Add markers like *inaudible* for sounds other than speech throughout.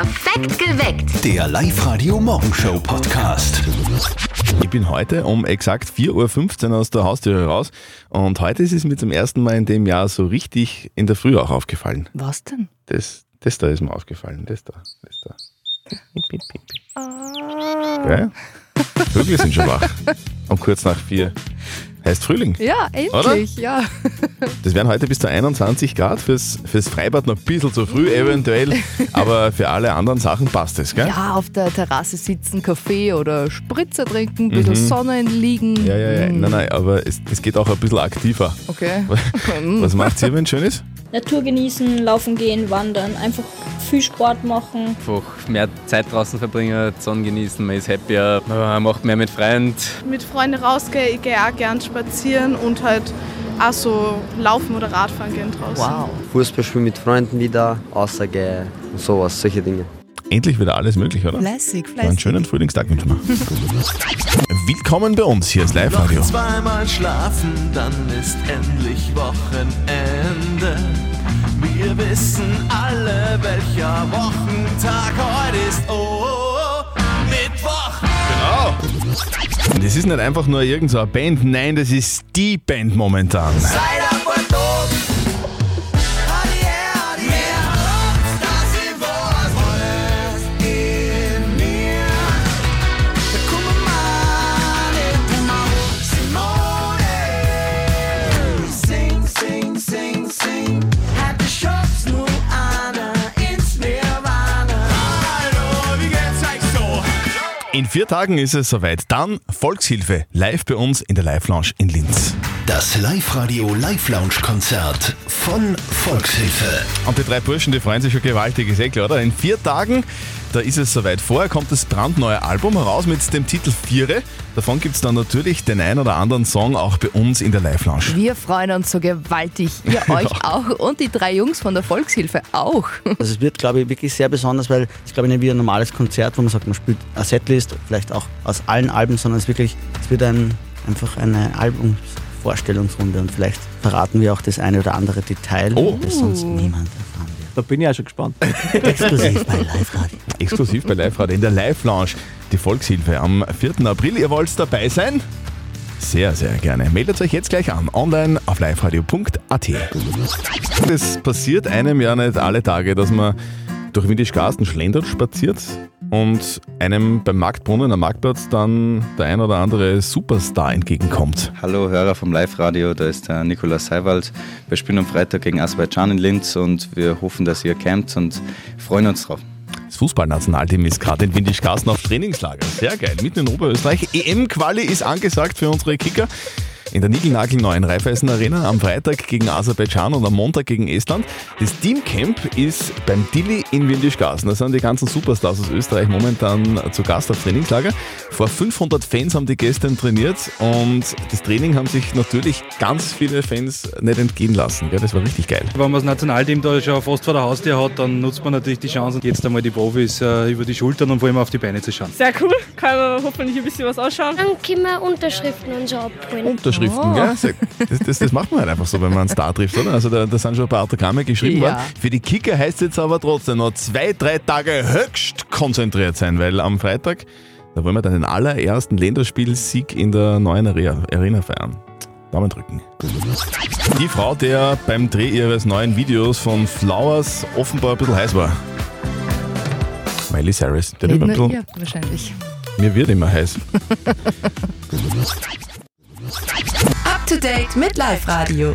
Perfekt geweckt. Der Live-Radio-Morgenshow-Podcast. Ich bin heute um exakt 4.15 Uhr aus der Haustür raus und heute ist es mir zum ersten Mal in dem Jahr so richtig in der Früh auch aufgefallen. Was denn? Das, das da ist mir aufgefallen, das da, das da. Gell? Vögel sind schon wach. Um kurz nach vier. Heißt Frühling. Ja, endlich, ja. *laughs* Das wären heute bis zu 21 Grad. Fürs, fürs Freibad noch ein bisschen zu früh eventuell, *laughs* aber für alle anderen Sachen passt es, gell? Ja, auf der Terrasse sitzen, Kaffee oder Spritzer trinken, ein bisschen Sonne liegen. Ja, ja, ja. Nein, nein, aber es, es geht auch ein bisschen aktiver. Okay. *laughs* Was macht ihr, wenn es schön ist? Natur genießen, laufen gehen, wandern, einfach viel Sport machen. einfach mehr Zeit draußen verbringen, Sonne genießen, man ist happier, man macht mehr mit Freunden. mit Freunden rausgehe, ich gehe auch gern spazieren und halt auch so laufen oder Radfahren gehen draußen. Wow. Fußball spielen mit Freunden wieder, außergehen und sowas, solche Dinge. Endlich wieder alles möglich, oder? Fleißig, Einen fleißig. schönen Frühlingstag wünschen wir. Willkommen bei uns, hier ist Live-Radio. Zweimal schlafen, dann ist endlich Wochenende. Wir wissen alle, welcher Wochentag heute ist. Oh, oh, oh. Es ist nicht einfach nur irgendeine Band, nein, das ist die Band momentan. Seid vier Tagen ist es soweit. Dann Volkshilfe, live bei uns in der Live-Lounge in Linz. Das Live-Radio Live-Lounge-Konzert von Volkshilfe. Und die drei Burschen, die freuen sich schon gewaltig, ist eh klar, oder? In vier Tagen, da ist es soweit. Vorher kommt das brandneue Album heraus mit dem Titel Viere. Davon gibt es dann natürlich den ein oder anderen Song auch bei uns in der Live-Lounge. Wir freuen uns so gewaltig. Ihr *laughs* euch auch und die drei Jungs von der Volkshilfe auch. Also es wird, glaube ich, wirklich sehr besonders, weil es, glaube ich, nicht wie ein normales Konzert, wo man sagt, man spielt eine Setlist, vielleicht auch aus allen Alben, sondern es wirklich, es wird ein, einfach eine Albumvorstellungsrunde und vielleicht verraten wir auch das eine oder andere Detail, Oh. das sonst niemand erfahren wird. Da bin ich auch schon gespannt. *laughs* Exklusiv bei Live Radio. Exklusiv bei Live-Radio in der Live-Lounge. Die Volkshilfe am 4. April. Ihr wollt dabei sein? Sehr, sehr gerne. Meldet euch jetzt gleich an, online auf liveradio.at. Es passiert einem ja nicht alle Tage, dass man durch Windischgarsten schlendert, spaziert und einem beim Marktbrunnen am Marktplatz dann der ein oder andere Superstar entgegenkommt. Hallo Hörer vom Live-Radio, da ist der Nikolaus Seiwald. Wir spielen am Freitag gegen Aserbaidschan in Linz und wir hoffen, dass ihr campt und freuen uns drauf. Das Fußballnationalteam ist gerade in Windischgarsten auf Trainingslager. Sehr geil, mitten in Oberösterreich. EM-Quali ist angesagt für unsere Kicker. In der Nigelnagel-neuen Raiffeisen Arena am Freitag gegen Aserbaidschan und am Montag gegen Estland. Das Teamcamp ist beim Dilly in Windischgarsten. Da sind die ganzen Superstars aus Österreich momentan zu Gast auf Trainingslager. Vor 500 Fans haben die gestern trainiert und das Training haben sich natürlich ganz viele Fans nicht entgehen lassen. Gell? Das war richtig geil. Wenn man das Nationalteam da schon fast vor der Haustür hat, dann nutzt man natürlich die Chance, jetzt einmal die Profis äh, über die Schultern und vor allem auf die Beine zu schauen. Sehr cool, kann man hoffentlich ein bisschen was ausschauen. Dann können wir Unterschriften und so abholen. Unterschriften, Oh. gell? Das, das, das macht man halt einfach so, wenn man einen Star trifft, oder? Also da, da sind schon ein paar Autogramme geschrieben Ja. worden. Für die Kicker heißt es jetzt aber trotzdem noch zwei, drei Tage höchst konzentriert sein, weil am Freitag, da wollen wir dann den allerersten Länderspielsieg in der neuen Arena, feiern. Daumen drücken. Die Frau, der beim Dreh ihres neuen Videos von Flowers offenbar ein bisschen heiß war. Miley Cyrus. Der wird Nicht ein bisschen, wahrscheinlich. mir wird immer heiß. *laughs* To date mit Live Radio.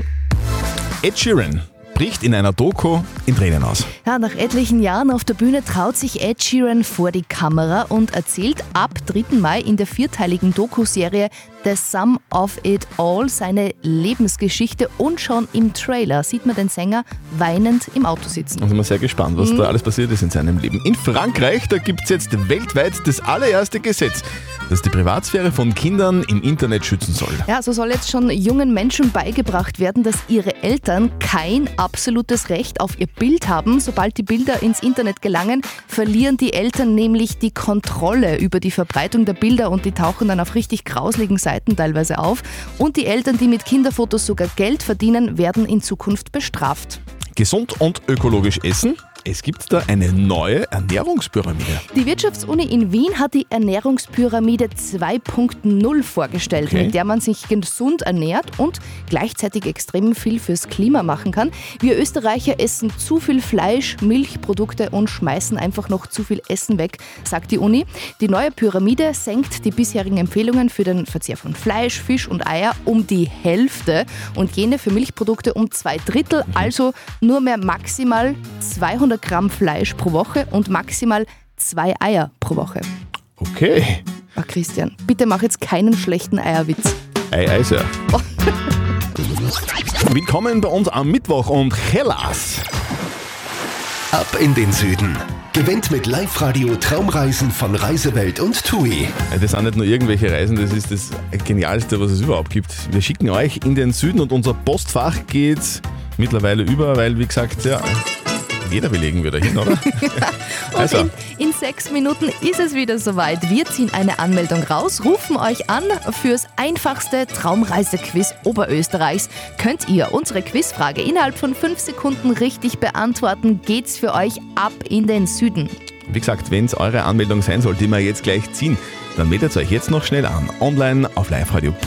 Ed Sheeran bricht in einer Doku in Tränen aus. Ja, nach etlichen Jahren auf der Bühne traut sich Ed Sheeran vor die Kamera und erzählt ab 3. Mai in der vierteiligen Doku-Serie The Sum of It All seine Lebensgeschichte und schon im Trailer sieht man den Sänger weinend im Auto sitzen. Da sind wir sehr gespannt, was da alles passiert ist in seinem Leben. In Frankreich, da gibt es jetzt weltweit das allererste Gesetz, das die Privatsphäre von Kindern im Internet schützen soll. Ja, so soll jetzt schon jungen Menschen beigebracht werden, dass ihre Eltern kein absolutes Recht auf ihr Bild haben. Sobald die Bilder ins Internet gelangen, verlieren die Eltern nämlich die Kontrolle über die Verbreitung der Bilder und die tauchen dann auf richtig grausligen Seiten teilweise auf. Und die Eltern, die mit Kinderfotos sogar Geld verdienen, werden in Zukunft bestraft. Gesund und ökologisch essen, Es gibt da eine neue Ernährungspyramide. Die Wirtschaftsuni in Wien hat die Ernährungspyramide 2.0 vorgestellt, Okay. mit der man sich gesund ernährt und gleichzeitig extrem viel fürs Klima machen kann. Wir Österreicher essen zu viel Fleisch, Milchprodukte und schmeißen einfach noch zu viel Essen weg, sagt die Uni. Die neue Pyramide senkt die bisherigen Empfehlungen für den Verzehr von Fleisch, Fisch und Eier um die Hälfte und jene für Milchprodukte um zwei Drittel, also nur mehr maximal 200 Gramm Fleisch pro Woche und maximal zwei Eier pro Woche. Okay. Ah, Christian, bitte mach jetzt keinen schlechten Eierwitz. Ei, ei, Sir. *laughs* Willkommen bei uns am Mittwoch und Hellas. Ab in den Süden. Gewinnt mit Live-Radio Traumreisen von Reisewelt und TUI. Das sind nicht nur irgendwelche Reisen, das ist das Genialste, was es überhaupt gibt. Wir schicken euch in den Süden und unser Postfach geht mittlerweile über, weil, wie gesagt, ja, jeder will legen wieder hin, oder? *laughs* *laughs* Und Also. in, in sechs Minuten ist es wieder soweit. Wir ziehen eine Anmeldung raus, rufen euch an fürs einfachste Traumreisequiz Oberösterreichs. Könnt ihr unsere Quizfrage innerhalb von fünf Sekunden richtig beantworten, geht's für euch ab in den Süden. Wie gesagt, wenn es eure Anmeldung sein soll, die wir jetzt gleich ziehen, dann meldet euch jetzt noch schnell an. Online auf liveradio.at.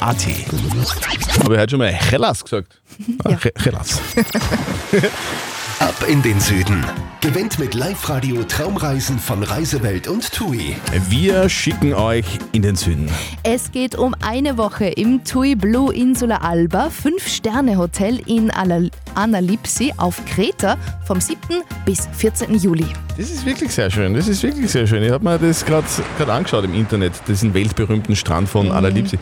Habe ich heute schon mal Hellas gesagt? Ah, He- Hellas. *laughs* Ab in den Süden. Gewinnt mit Live-Radio Traumreisen von Reisewelt und TUI. Wir schicken euch in den Süden. Es geht um eine Woche im TUI Blue Insula Alba, 5-Sterne-Hotel in Analipsi auf Kreta vom 7. bis 14. Juli. Das ist wirklich sehr schön. Das ist wirklich sehr schön. Ich habe mir das gerade angeschaut im Internet, diesen weltberühmten Strand von Alalipsi.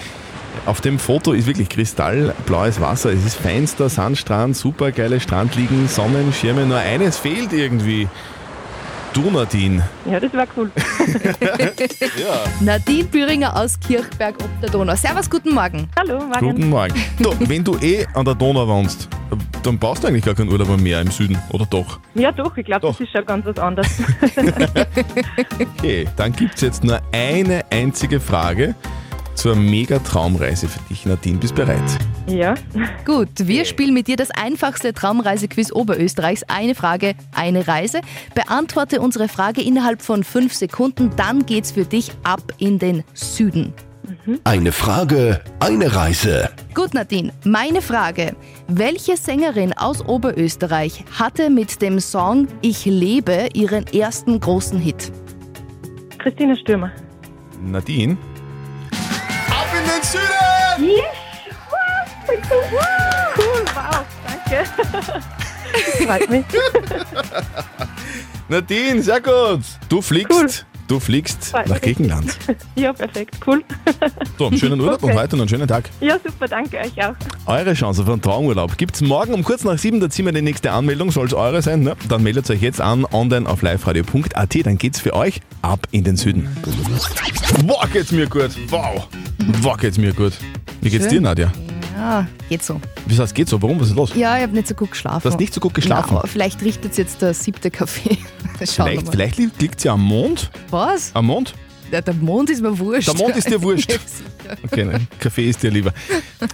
Auf dem Foto ist wirklich kristallblaues Wasser. Es ist feinster Sandstrand, super geile Strandliegen, Sonnenschirme. Nur eines fehlt irgendwie. Du, Nadine. Ja, das wäre cool. *laughs* *laughs* Ja. Nadine Büringer aus Kirchberg ob der Donau. Servus, guten Morgen. Hallo, Guten Morgen. Du, *laughs* wenn du eh an der Donau wohnst, dann brauchst du eigentlich gar keinen Urlaub am Meer im Süden, oder doch? Ja, doch, ich glaube, das ist schon ganz was anderes. Okay, dann gibt es jetzt nur eine einzige Frage zur Mega-Traumreise für dich, Nadine. Bist bereit? ja. Gut, wir spielen mit dir das einfachste Traumreisequiz Oberösterreichs. Eine Frage, eine Reise. Beantworte unsere Frage innerhalb von fünf Sekunden, dann geht's für dich ab in den Süden. Eine Frage, eine Reise. Gut, Nadine, meine Frage. Welche Sängerin aus Oberösterreich hatte mit dem Song Ich lebe ihren ersten großen Hit? Christine Stürmer. Nadine? Ab in den Süden! Yes! Cool, wow, danke. Freut mich. Nadine, sehr gut. Du fliegst, du fliegst Freut nach mich. Griechenland. *laughs* Ja, perfekt, cool. So, einen schönen Urlaub und Okay. heute noch einen schönen Tag. Ja, super, danke euch auch. Eure Chance für einen Traumurlaub gibt's morgen um kurz nach sieben. Da ziehen wir die nächste Anmeldung. Soll es eure sein? Ne? Dann meldet euch jetzt an online auf liveradio.at. Dann geht's für euch ab in den Süden. Wow, geht's mir gut. Wow. Wow, geht's mir gut. Wie geht's Schön. dir, Nadja? Ja, geht so. Wie heißt, geht's so? Warum? Was ist los? Ja, ich habe nicht so gut geschlafen. Du hast nicht so gut geschlafen? Na, vielleicht richtet jetzt der siebte Kaffee. *laughs* Schauen wir Vielleicht, mal. vielleicht liegt, liegt's ja am Mond. Was? Am Mond? Der, der Mond ist mir wurscht. Der Mond ist dir *laughs* wurscht. Ja. Okay, nein, Kaffee ist dir lieber.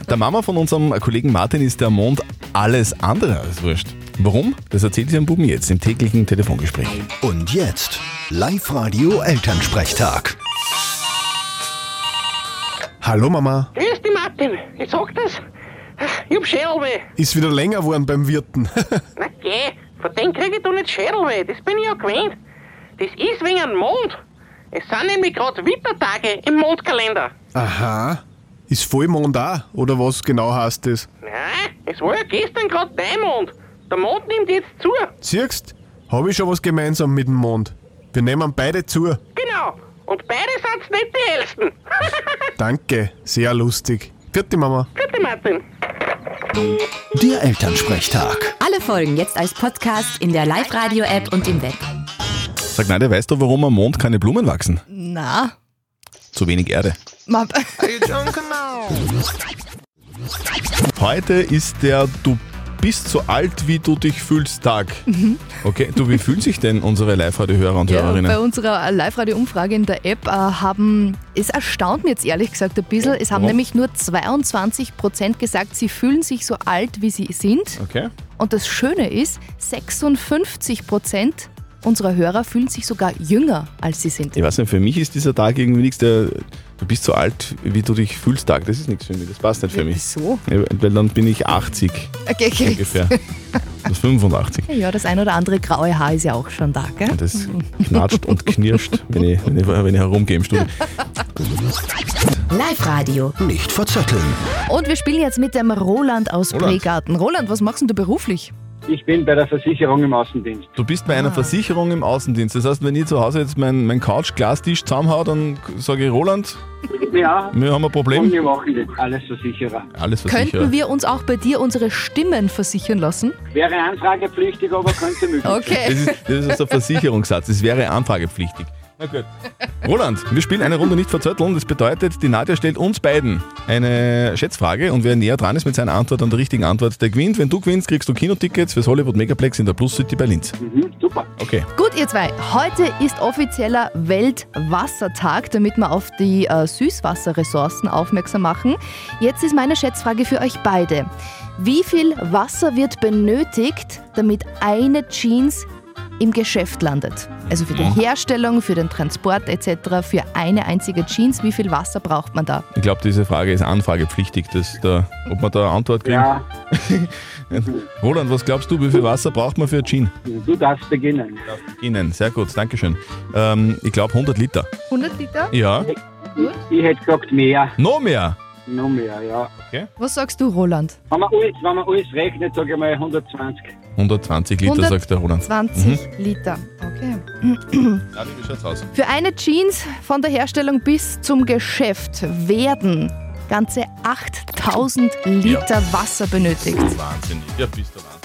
Der Mama von unserem Kollegen Martin ist der Mond alles andere als wurscht. Warum? Das erzählt sie am Buben jetzt im täglichen Telefongespräch. Und jetzt Live-Radio Elternsprechtag. Hallo Mama, Grüß dich, Martin. Ich sag das. Ich hab Schädelweh. ist wieder länger geworden beim Wirten. *laughs* Na geh, von dem krieg ich doch nicht Schädelweh. Das bin ich ja gewöhnt. Das ist wegen dem Mond. Es sind nämlich gerade Wittertage im Mondkalender. Aha, ist Vollmond auch, oder was genau heißt das? Nein, es war ja gestern gerade dein Mond. Der Mond nimmt jetzt zu. Siehst, habe ich schon was gemeinsam mit dem Mond. Wir nehmen beide zu. Und beide sind's nicht die Ältesten. *laughs* Danke, sehr lustig. Vierte Mama. Bitte, Martin. Der Elternsprechtag. Alle Folgen jetzt als Podcast in der Live-Radio-App und im Web. Sag Nadja, weißt du, warum am Mond keine Blumen wachsen? Na, Zu wenig Erde. ma, *laughs* Heute ist der Du bist so alt, wie du dich fühlst Tag. Okay, du, wie fühlen sich denn unsere Live-Radio-Hörer und Mhm. ja, Hörerinnen? bei unserer Live-Radio-Umfrage in der App äh, haben, es erstaunt mich jetzt ehrlich gesagt ein bisschen, es haben Warum? nämlich nur 22 Prozent gesagt, sie fühlen sich so alt, wie sie sind. Okay. Und das Schöne ist, 56 Prozent unserer Hörer fühlen sich sogar jünger, als sie sind. Ich weiß nicht, für mich ist dieser Tag irgendwie nichts, der, du bist so alt, wie du dich fühlst, Tag. Das ist nichts für mich, das passt nicht für mich. Wieso? Ja, Weil dann bin ich 80 Okay, okay. ungefähr. Das ist 85. Ja, das ein oder andere graue Haar ist ja auch schon da, gell? Das knatscht und knirscht, wenn ich, wenn ich, wenn ich herumgehe im Studio. Live-Radio. Nicht verzetteln. Und wir spielen jetzt mit dem Roland aus Roland. Pregarten. Roland, was machst denn du beruflich? Ich bin bei der Versicherung im Außendienst. Du bist bei einer Versicherung im Außendienst. Das heißt, wenn ich zu Hause jetzt meinen mein Couch-Glastisch zusammenhaue, dann sage ich, Roland, Ja, wir haben ein und Problem. wir machen das alles Versicherer. Alles versichert. Könnten wir uns auch bei dir unsere Stimmen versichern lassen? Wäre anfragepflichtig, aber könnte möglich sein. Okay. Das ist, das ist ein Versicherungssatz. Das wäre anfragepflichtig. Na gut. *laughs* Roland, wir spielen eine Runde nicht verzötteln. Das bedeutet, die Nadja stellt uns beiden eine Schätzfrage und wer näher dran ist mit seiner Antwort an der richtigen Antwort, der gewinnt. Wenn du gewinnst, kriegst du Kinotickets fürs Hollywood Megaplex in der Plus City bei Linz. Mhm, super. Okay. Gut, ihr zwei. Heute ist offizieller Weltwassertag, damit wir auf die äh, Süßwasserressourcen aufmerksam machen. Jetzt ist meine Schätzfrage für euch beide. Wie viel Wasser wird benötigt, damit eine Jeans im Geschäft landet? Also für die Herstellung, für den Transport etc., für eine einzige Jeans, wie viel Wasser braucht man da? Ich glaube, diese Frage ist anfragepflichtig, dass da, ob wir da eine Antwort kriegen. Ja, *laughs* Roland, was glaubst du, wie viel Wasser braucht man für eine Jeans? du darfst beginnen. Ihnen, sehr gut, Dankeschön. Ähm, ich glaube 100 Liter. 100 Liter? Ja. Ich hätte gesagt mehr. Noch mehr? Noch mehr, ja. Was sagst du, Roland? Wenn man alles, wenn man alles rechnet, sage ich mal 120. 120 Liter, sagt der Roland. 20 Mhm. Liter. Okay. Nadi, wie schaut's aus? Für eine Jeans von der Herstellung bis zum Geschäft werden ganze 8000 Liter Wasser benötigt. Wahnsinnig. Ja, bist du wahnsinnig.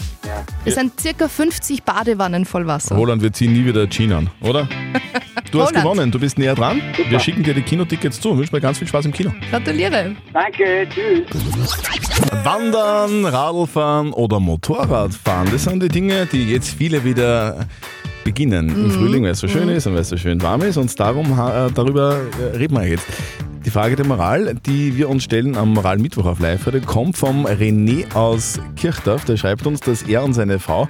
Das sind circa 50 Badewannen voll Wasser. Roland, wir ziehen nie wieder Jean an, oder? *laughs* Du hast Roland. gewonnen, du bist näher dran. Wir schicken dir die Kinotickets zu und wünschen mir ganz viel Spaß im Kino. Gratuliere. Danke, tschüss. Wandern, Radlfahren oder Motorradfahren, das sind die Dinge, die jetzt viele wieder beginnen. Im Mhm. Frühling, weil es so schön ist und weil es so schön warm ist und darum, äh, darüber äh, reden wir jetzt. Die Frage der Moral, die wir uns stellen am Moralmittwoch auf live heute, kommt vom René aus Kirchdorf. Der schreibt uns, dass er und seine Frau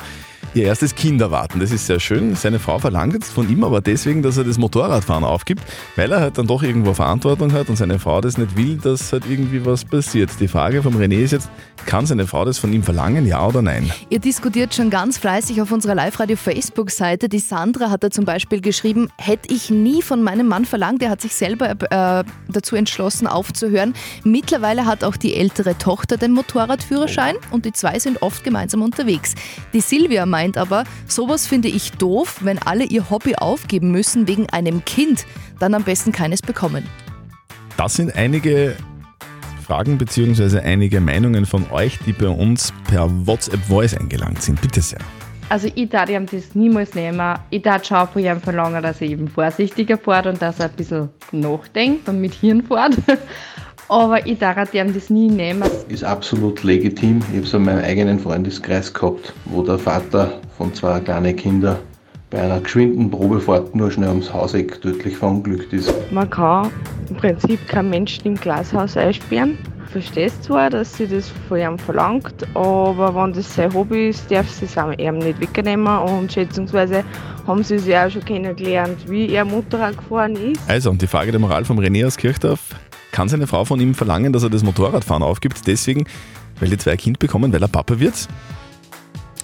ihr erstes Kind erwarten. Das ist sehr schön. Seine Frau verlangt jetzt von ihm aber deswegen, dass er das Motorradfahren aufgibt, weil er halt dann doch irgendwo Verantwortung hat und seine Frau das nicht will, dass halt irgendwie was passiert. Die Frage vom René ist jetzt, kann seine Frau das von ihm verlangen, ja oder nein? Ihr diskutiert schon ganz fleißig auf unserer Live-Radio-Facebook-Seite. Die Sandra hat da zum Beispiel geschrieben, hätte ich nie von meinem Mann verlangt. Er hat sich selber äh, dazu entschlossen, aufzuhören. Mittlerweile hat auch die ältere Tochter den Motorradführerschein und die zwei sind oft gemeinsam unterwegs. Die Silvia meint aber, sowas finde ich doof, wenn alle ihr Hobby aufgeben müssen wegen einem Kind, dann am besten keines bekommen. Das sind einige Fragen bzw. einige Meinungen von euch, die bei uns per WhatsApp Voice eingelangt sind. Bitte sehr. Also ich darf ihm das niemals nehmen. Ich darf schon von ihm verlangen, dass er eben vorsichtiger fährt und dass er ein bisschen nachdenkt und mit Hirn fährt. *laughs* Aber ich darf ihm das nie nehmen. ist absolut legitim. Ich habe es in meinem eigenen Freundeskreis gehabt, wo der Vater von zwei kleinen Kindern bei einer geschwinden Probefahrt nur schnell ums Hauseck tödlich verunglückt ist. Man kann im Prinzip keinen Menschen im Glashaus einsperren. Ich verstehe zwar, dass sie das von ihm verlangt, aber wenn das sein Hobby ist, darf sie es auch ihm nicht wegnehmen und schätzungsweise haben sie sich auch schon kennengelernt, wie er Motorrad gefahren ist. Also, und die Frage der Moral vom René aus Kirchdorf. Kann seine Frau von ihm verlangen, dass er das Motorradfahren aufgibt, deswegen, weil die zwei ein Kind bekommen, weil er Papa wird?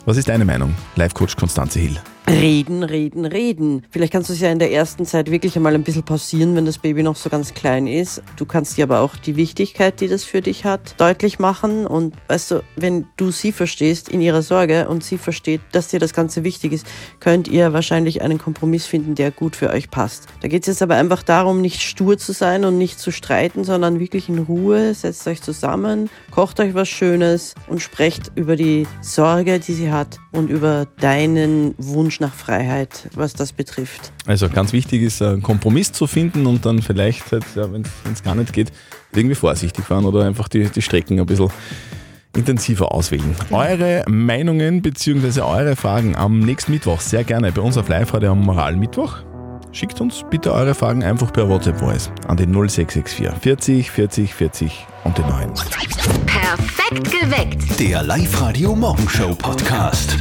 Was ist deine Meinung, Live-Coach Konstanze Hill? Reden, reden, reden. Vielleicht kannst du es ja in der ersten Zeit wirklich einmal ein bisschen pausieren, wenn das Baby noch so ganz klein ist. Du kannst dir aber auch die Wichtigkeit, die das für dich hat, deutlich machen. Und weißt du, wenn du sie verstehst in ihrer Sorge und sie versteht, dass dir das Ganze wichtig ist, könnt ihr wahrscheinlich einen Kompromiss finden, der gut für euch passt. Da geht es jetzt aber einfach darum, nicht stur zu sein und nicht zu streiten, sondern wirklich in Ruhe, setzt euch zusammen, kocht euch was Schönes und sprecht über die Sorge, die sie hat und über deinen Wunsch nach Freiheit, was das betrifft. Also ganz wichtig ist, einen Kompromiss zu finden und dann vielleicht, halt, ja, wenn es gar nicht geht, irgendwie vorsichtig fahren oder einfach die, die Strecken ein bisschen intensiver auswählen. Eure Meinungen bzw. eure Fragen am nächsten Mittwoch sehr gerne bei uns auf Live-Radio am Moralmittwoch. Schickt uns bitte eure Fragen einfach per WhatsApp Voice an den 0664 40 40 40 und die neuen. Perfekt geweckt. Der Live-Radio Morgenshow Podcast.